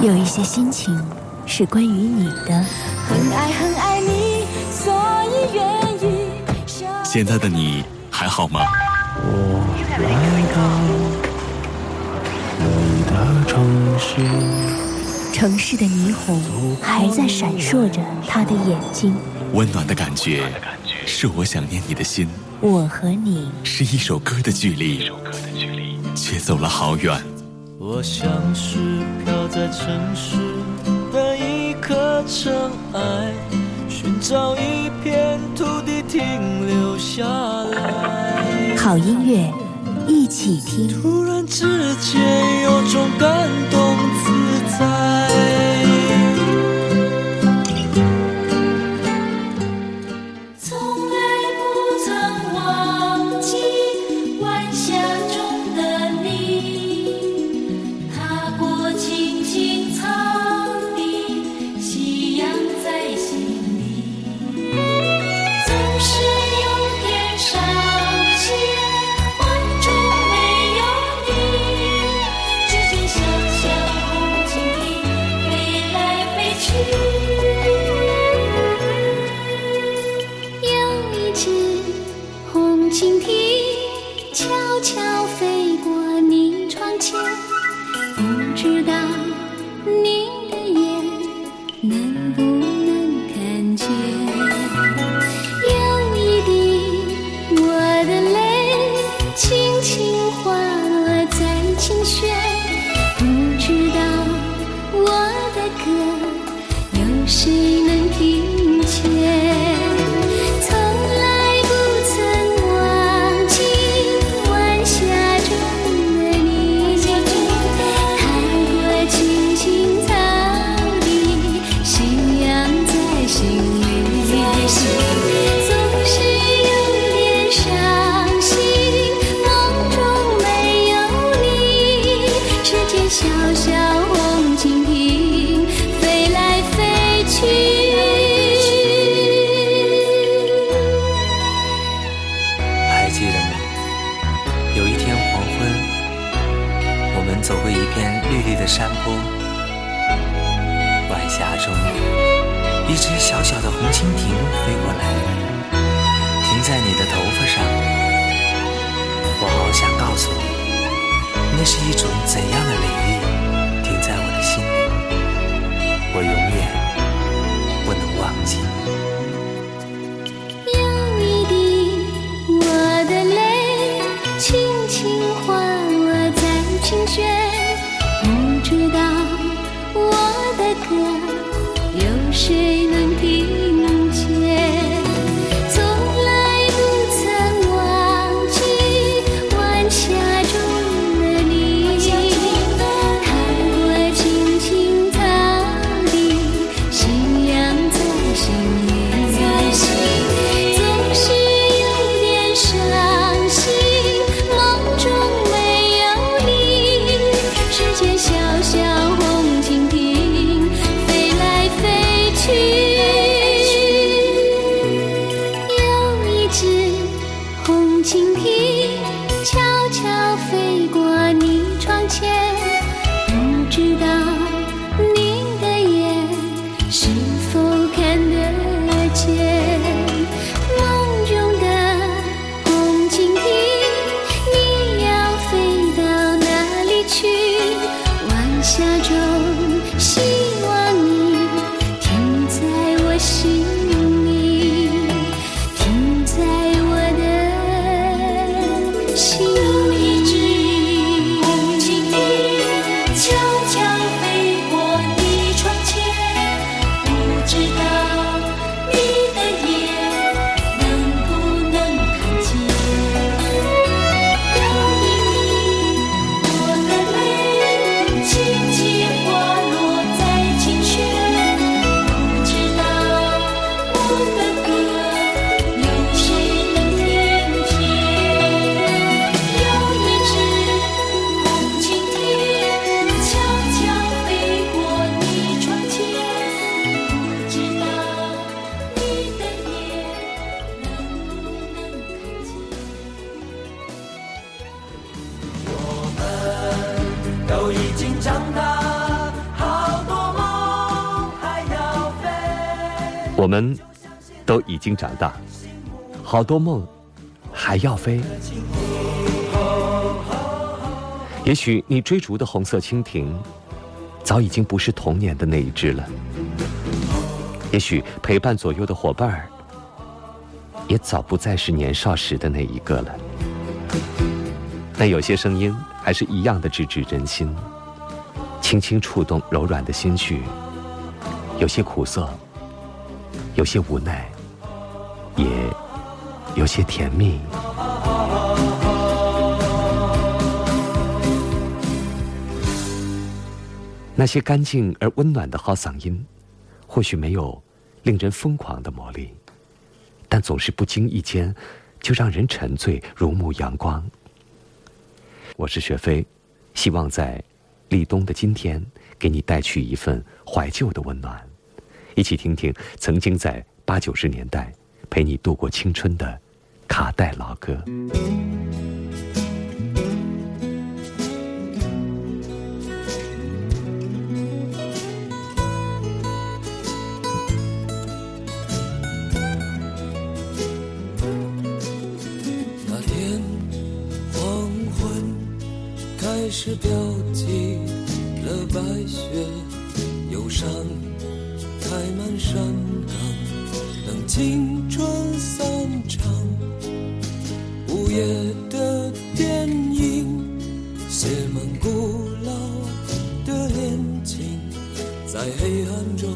有一些心情是关于你的。很爱很爱你所以愿意现在的你还好吗？我来到你的城市。城市的霓虹还在闪烁着他的眼睛。温暖的感觉是我想念你的心。我和你。是一首歌的距离。却走了好远。我像是飘在城市的一颗尘埃寻找一片土地停留下来。好音乐一起听。突然之间有种感动是一种怎样的美丽，停在我的心里，我永远不能忘记。有你滴我的泪，轻轻滑落在琴弦，不知道我的歌有谁能。已经长大，好多梦还要飞。也许你追逐的红色蜻蜓，早已经不是童年的那一只了。也许陪伴左右的伙伴儿，也早不再是年少时的那一个了。但有些声音还是一样的直指人心，轻轻触动柔软的心绪。有些苦涩，有些无奈，也有些甜蜜。那些干净而温暖的好嗓音，或许没有令人疯狂的魔力，但总是不经意间就让人沉醉，如沐阳光。我是雪飞，希望在立冬的今天，给你带去一份怀旧的温暖，一起听听曾经在八九十年代陪你度过青春的卡带老歌。是标记了白雪，忧伤开满山岗，青春散场。午夜的电影写满古老的恋情，在黑暗中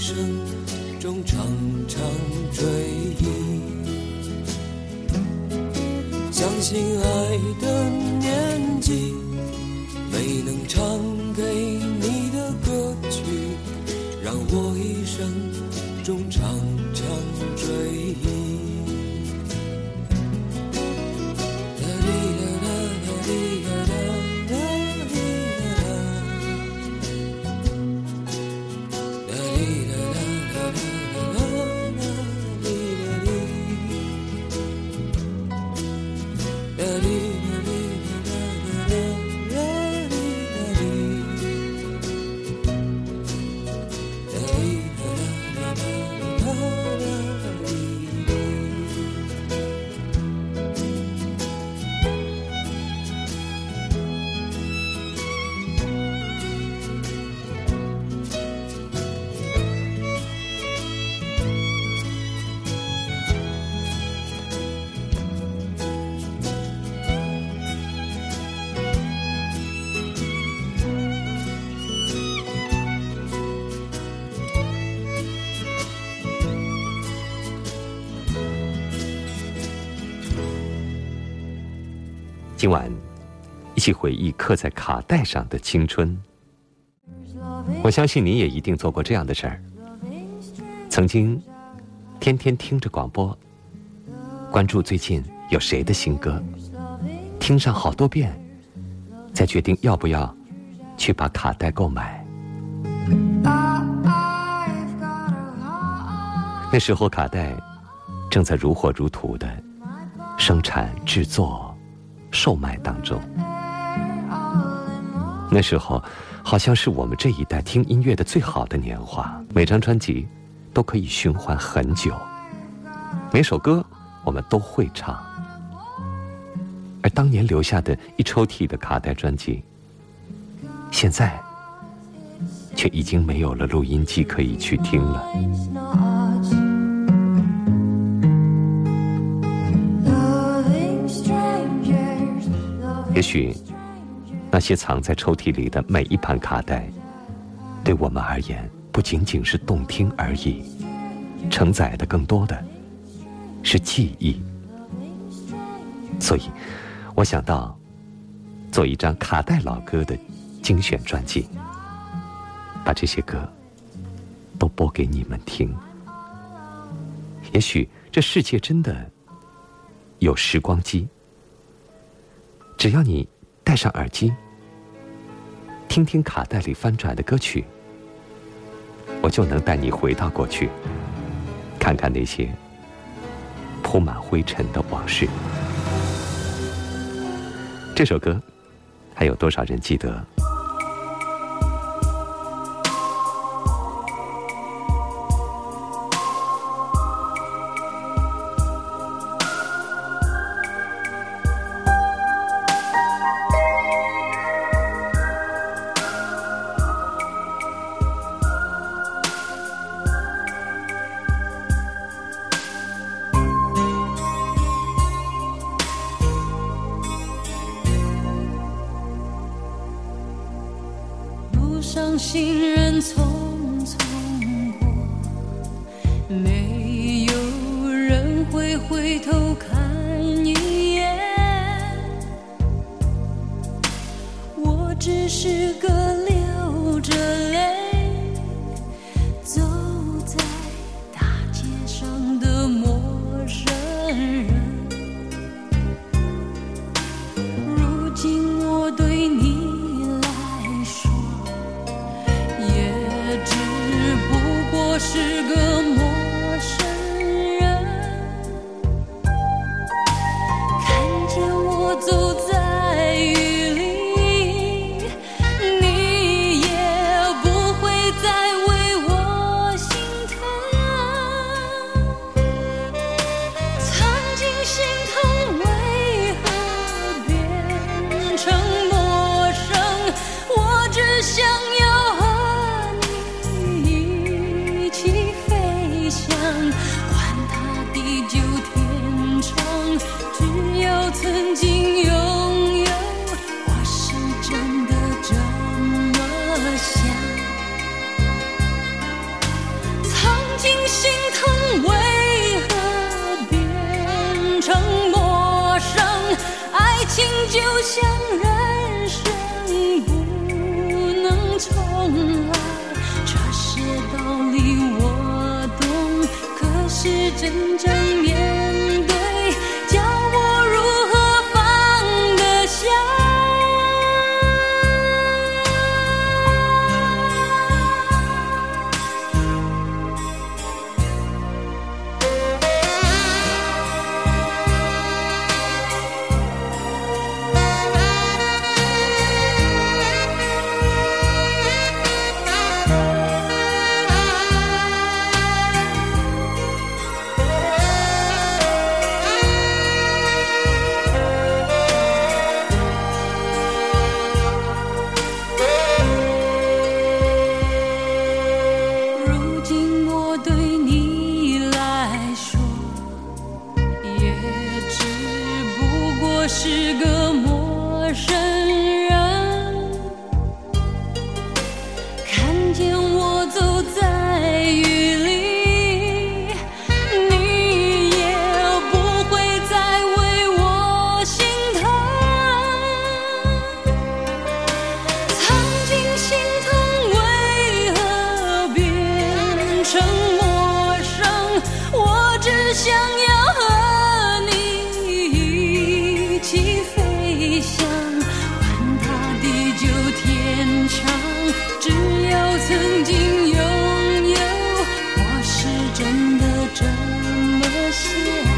生中常常追忆。相信爱的年纪。今晚，一起回忆刻在卡带上的青春。我相信你也一定做过这样的事儿：曾经天天听着广播，关注最近有谁的新歌，听上好多遍，再决定要不要去把卡带购买。那时候卡带正在如火如荼的生产、制作、售卖当中。那时候好像是我们这一代听音乐的最好的年华，每张专辑都可以循环很久，每首歌我们都会唱。而当年留下的一抽屉的卡带专辑，现在却已经没有了录音机可以去听了。也许，那些藏在抽屉里的每一盘卡带，对我们而言不仅仅是动听而已，承载的更多的是记忆。所以，我想到做一张卡带老歌的精选专辑，把这些歌都播给你们听。也许这世界真的有时光机。只要你戴上耳机，听听卡带里翻转的歌曲，我就能带你回到过去，看看那些铺满灰尘的往事。这首歌，还有多少人记得？怎么谢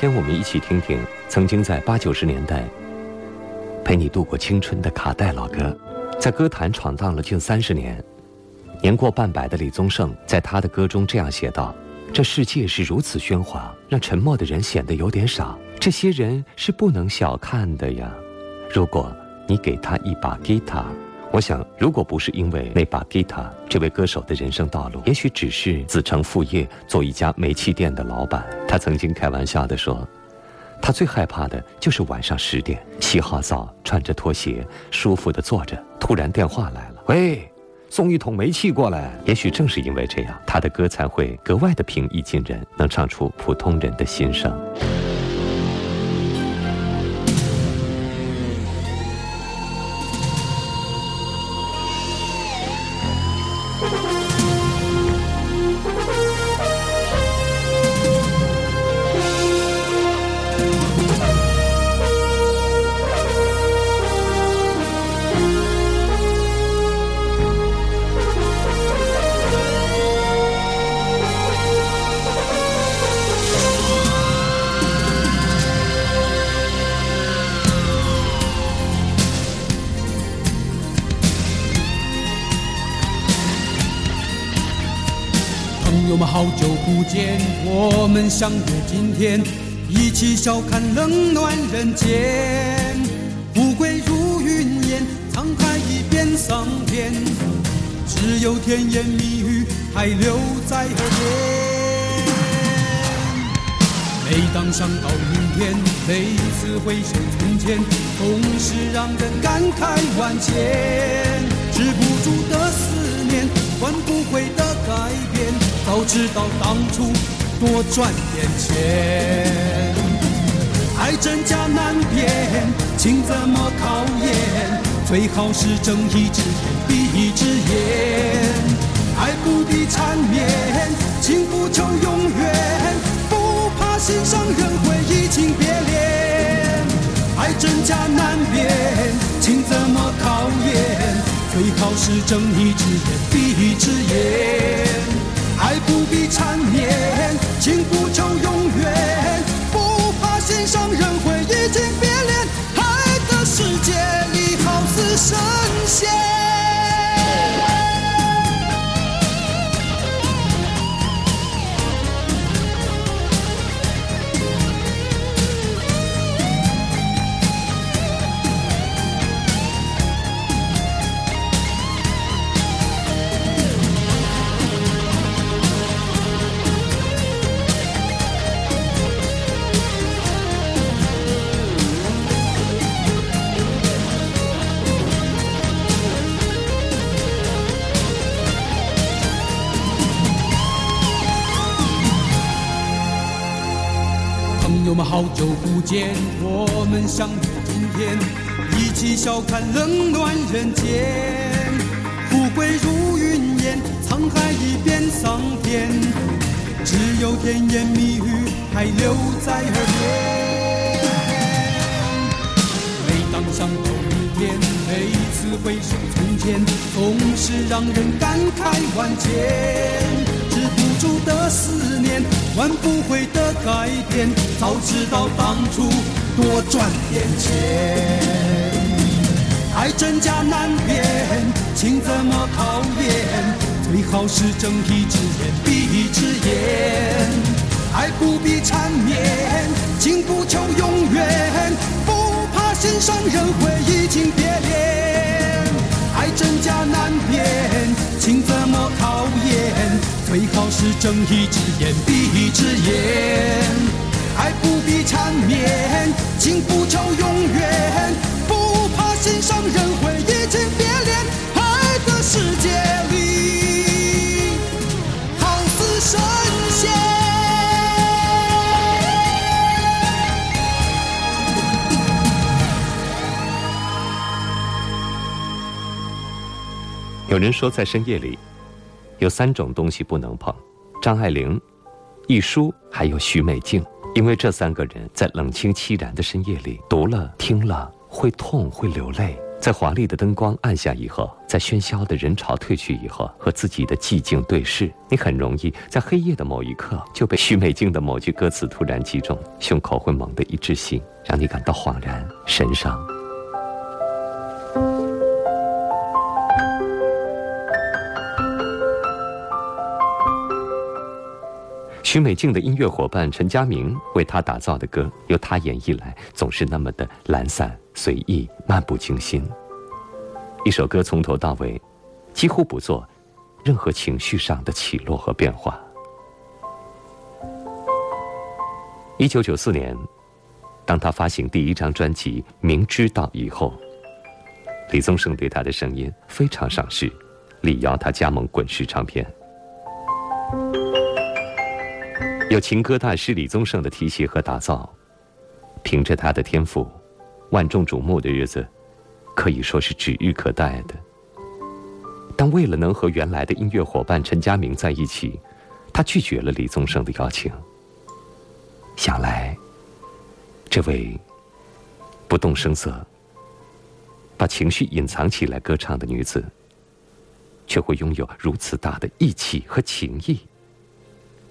天我们一起听听曾经在八九十年代陪你度过青春的卡带老歌，在歌坛闯荡了近三十年，年过半百的李宗盛在他的歌中这样写道：“这世界是如此喧哗，让沉默的人显得有点傻。这些人是不能小看的呀。如果你给他一把吉他。”我想，如果不是因为那把吉他，这位歌手的人生道路也许只是子承父业，做一家煤气店的老板。他曾经开玩笑地说：“他最害怕的就是晚上十点，洗好澡，穿着拖鞋，舒服地坐着，突然电话来了，喂，送一桶煤气过来。”也许正是因为这样，他的歌才会格外的平易近人，能唱出普通人的心声。相约今天，一起笑看冷暖人间。富贵如云烟，沧海已变桑田，只有甜言蜜语还留在耳边。每当想到明天，每次回首从前，总是让人感慨万千。止不住的思念，换不回的改变。早知道当初多赚点钱，爱真假难辨，情怎么考验？最好是睁一只眼闭一只眼。爱不必缠绵，情不求永远，不怕心上人会移情别恋。爱真假难辨，情怎么考验？最好是睁一只眼闭一只眼。爱不必缠绵，情不求永远，不怕心上人会移情别恋。爱的世界里，好似神我们好久不见，我们相约今天，一起笑看冷暖人间。富贵如云烟，沧海已变桑田，只有甜言蜜语还留在耳边。每当想到明天，每次回首从前，总是让人感慨万千。不住的思念，换不回的改变。早知道当初多赚点钱。爱真假难辨，情怎么考验？最好是睁一只眼闭一只眼。爱不必缠绵，情不求永远，不怕心上人会移情别恋。爱真假难辨，情怎么考验？最好是睁一只眼闭一只眼，爱不必缠绵，情不求永远，不怕心上人会移情别恋。爱的世界里，好似神有人说，在深夜里。有三种东西不能碰：张爱玲、一书，还有许美静。因为这三个人在冷清凄然的深夜里读了、听了，会痛、会流泪，在华丽的灯光暗下以后，在喧嚣的人潮退去以后，和自己的寂静对视，你很容易在黑夜的某一刻就被许美静的某句歌词突然击中，胸口会猛地一窒息，让你感到恍然神伤。许美静的音乐伙伴陈佳明为她打造的歌，由她演绎来，总是那么的懒散、随意、漫不经心。一首歌从头到尾，几乎不做任何情绪上的起落和变化。一九九四年，当他发行第一张专辑《明知道》以后，李宗盛对他的声音非常赏识，力邀他加盟滚石唱片。有情歌大师李宗盛的提携和打造，凭着他的天赋，万众瞩目的日子可以说是指日可待的。但为了能和原来的音乐伙伴陈佳明在一起，他拒绝了李宗盛的邀请。想来，这位不动声色、把情绪隐藏起来歌唱的女子，却会拥有如此大的义气和情谊。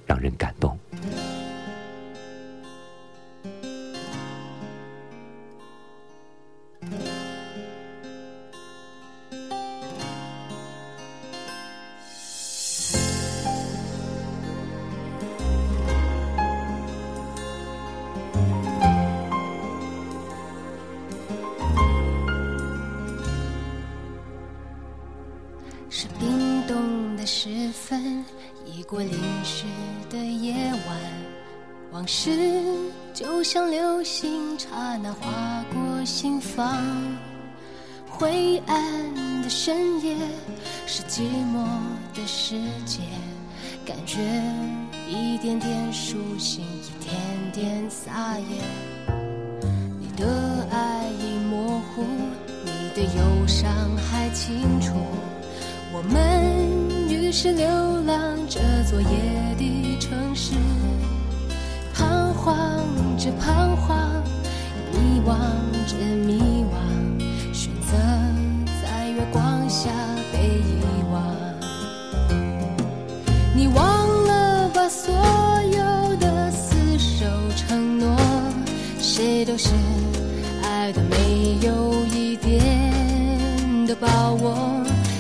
让人感动。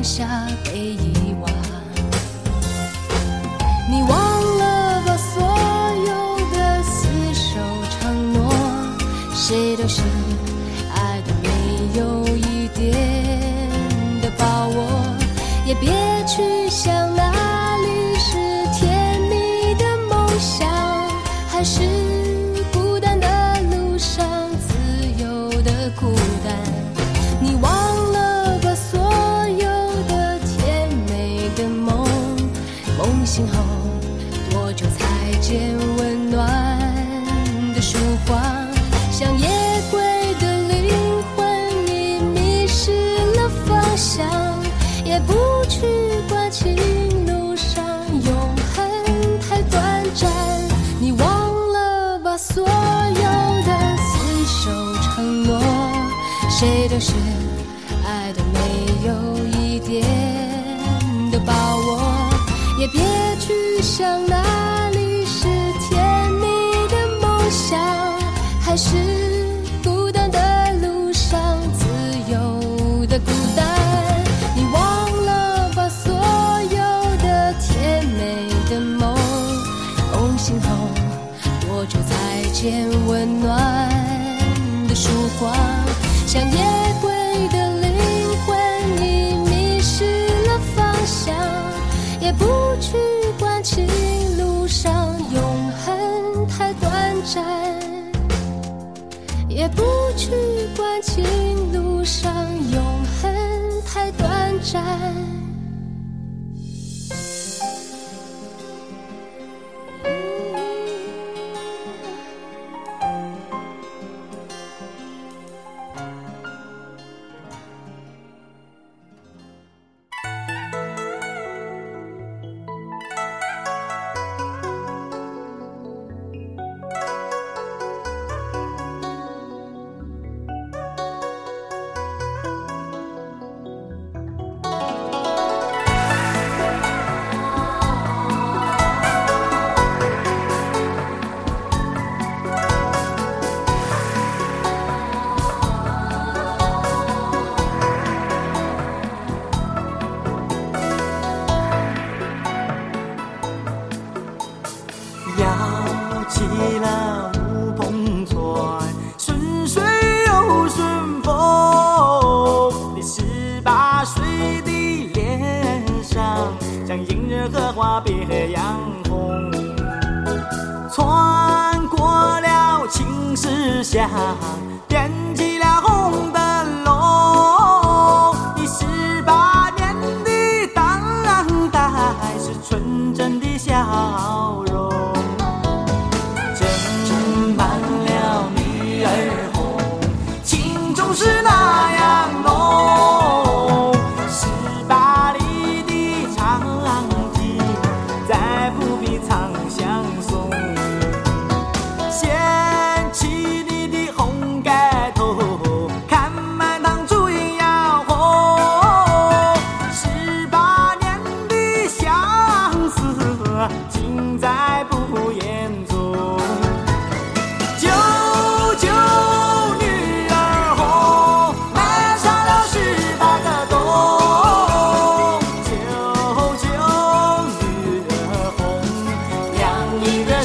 放下被遗忘。你忘了吧所有的厮守承诺，谁都是爱的没有一点的把握，也别去去向哪里是甜蜜的梦想，还是孤单的路上自由的孤单？你忘了把所有的甜美的梦，梦醒后我就再见温暖的曙光。情路上永恒太短暂。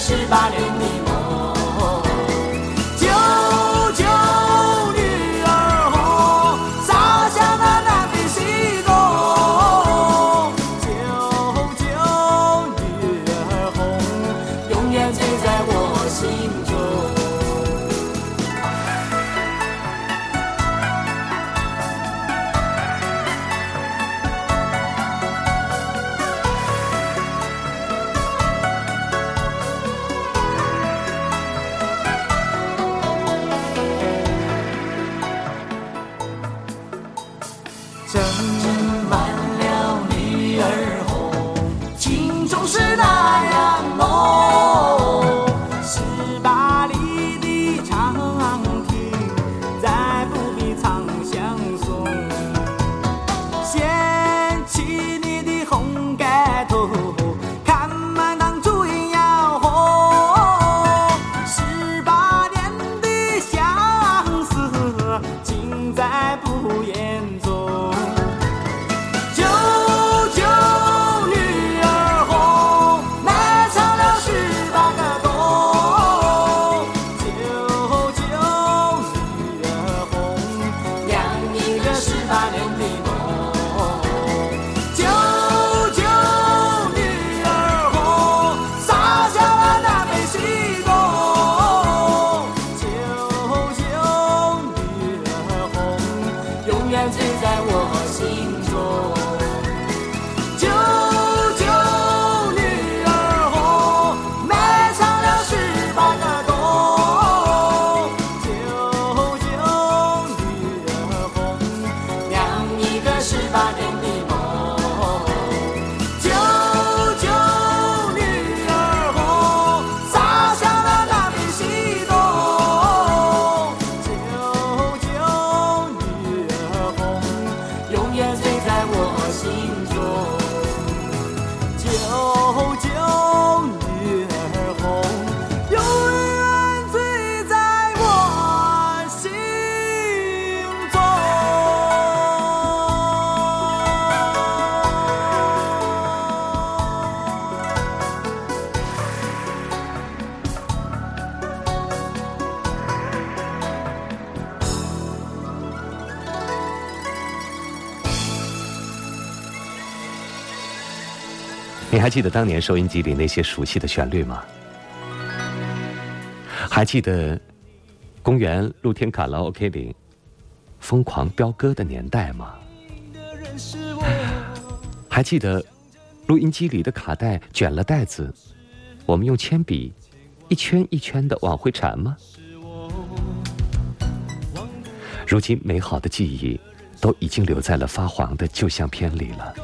翅膀还记得当年收音机里那些熟悉的旋律吗？还记得公园露天卡拉 OK 里疯狂飙歌的年代吗？还记得录音机里的卡带卷了带子，我们用铅笔一圈一圈的往回缠吗？如今美好的记忆都已经留在了发黄的旧相片里了，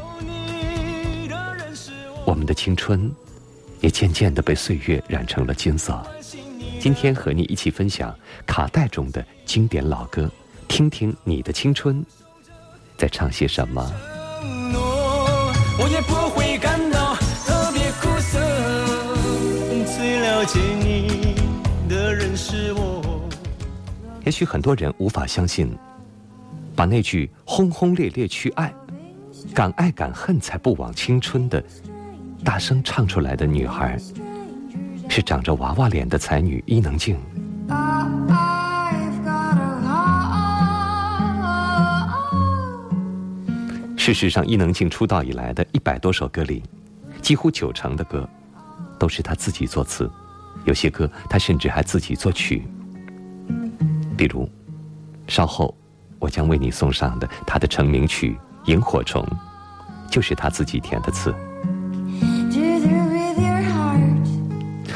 我们的青春也渐渐的被岁月染成了金色。今天和你一起分享卡带中的经典老歌，听听你的青春在唱些什么。我也不会感到特别苦涩，最了解你的人是我。也许很多人无法相信，把那句“轰轰烈烈去爱，敢爱敢恨才不枉青春”的大声唱出来的女孩，是长着娃娃脸的才女伊能静。事实上，伊能静出道以来的一百多首歌里，几乎九成的歌都是她自己作词，有些歌她甚至还自己作曲。比如，稍后我将为你送上的她的成名曲《萤火虫》，就是她自己填的词。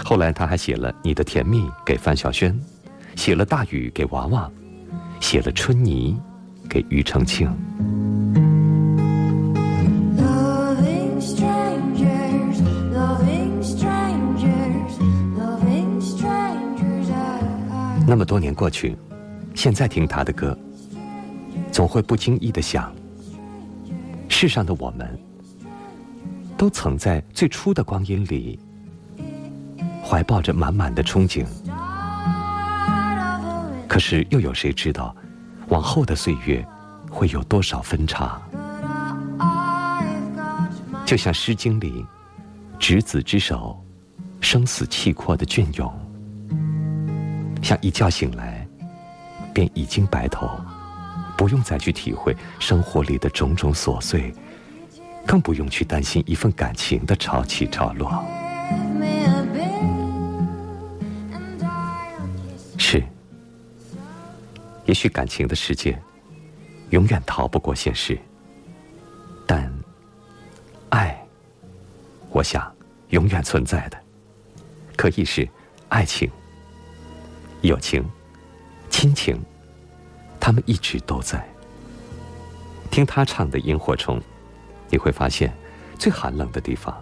后来，他还写了《你的甜蜜》给范晓萱，写了《大雨》给娃娃，写了《春泥》给庾澄庆。那么多年过去，现在听他的歌，总会不经意的想：世上的我们，都曾在最初的光阴里，怀抱着满满的憧憬。可是又有谁知道，往后的岁月会有多少分岔？就像《诗经》里“执子之手，生死契阔”的隽永。像一觉醒来，便已经白头，不用再去体会生活里的种种琐碎，更不用去担心一份感情的潮起潮落。也许感情的世界永远逃不过现实，但爱，我想永远存在的，可以是爱情。友情、亲情，他们一直都在。听他唱的《萤火虫》，你会发现，最寒冷的地方，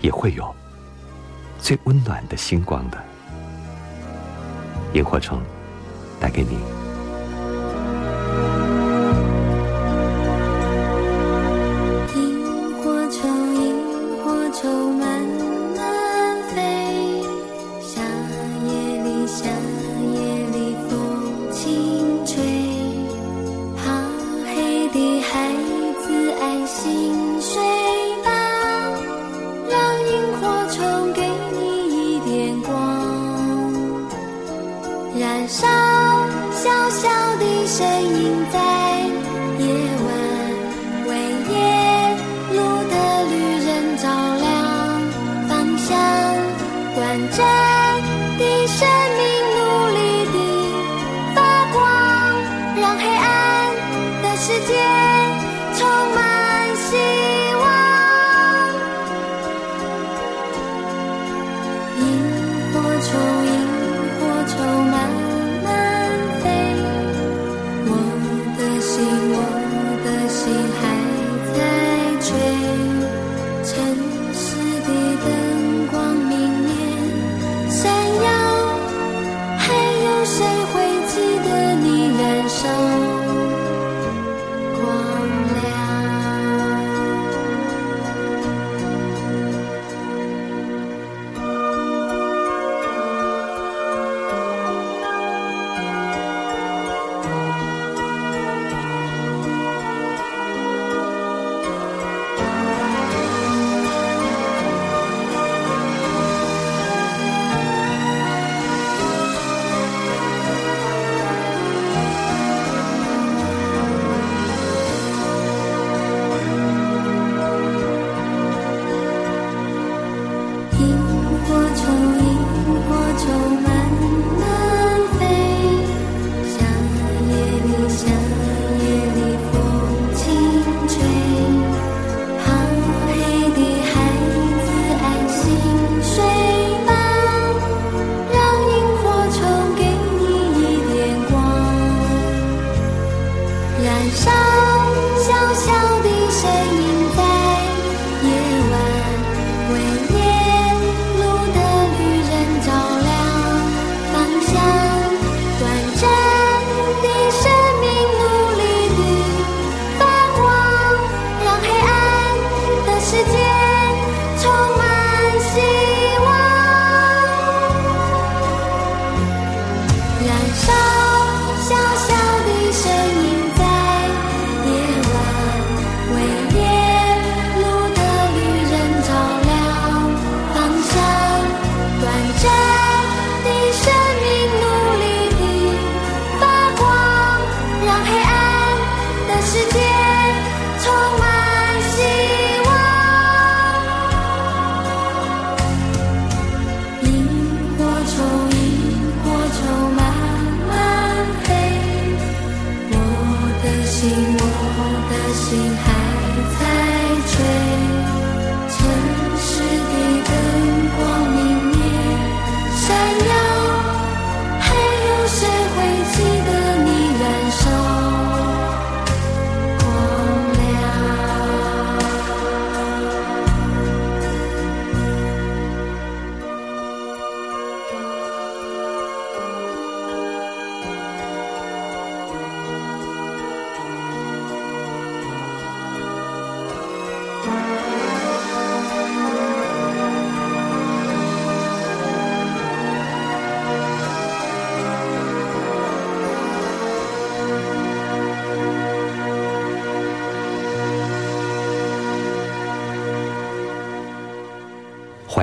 也会有最温暖的星光的。萤火虫，带给你。Bye.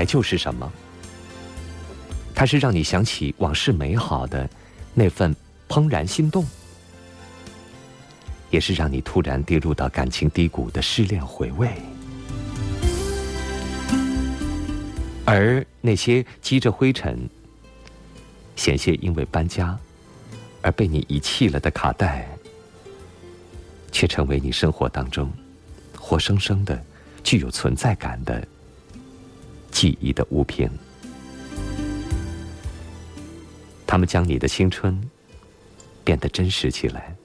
就是什么？它是让你想起往事美好的那份怦然心动，也是让你突然跌入到感情低谷的失恋回味。而那些积着灰尘、险些因为搬家而被你遗弃了的卡带，却成为你生活当中活生生的、具有存在感的。记忆的物品，他们将你的青春变得真实起来，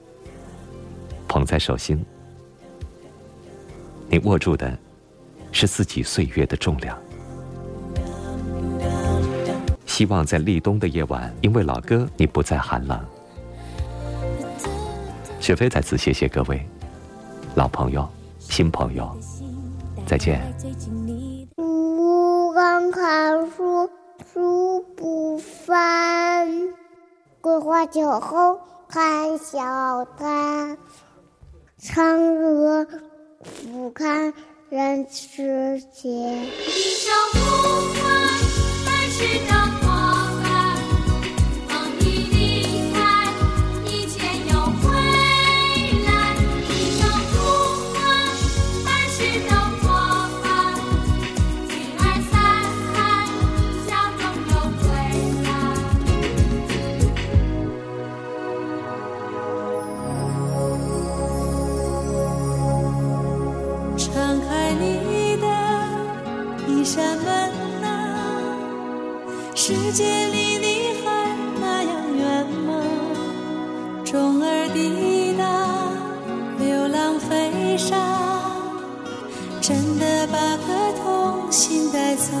捧在手心。你握住的是自己岁月的重量。希望在立冬的夜晚，因为老歌，你不再寒冷。雪飞在此谢谢各位老朋友、新朋友，再见。光看书，书不翻；桂花酒后看小摊。嫦娥俯瞰人世间。世界离你还那样远吗？钟儿滴答，流浪飞沙，真的把颗童心带走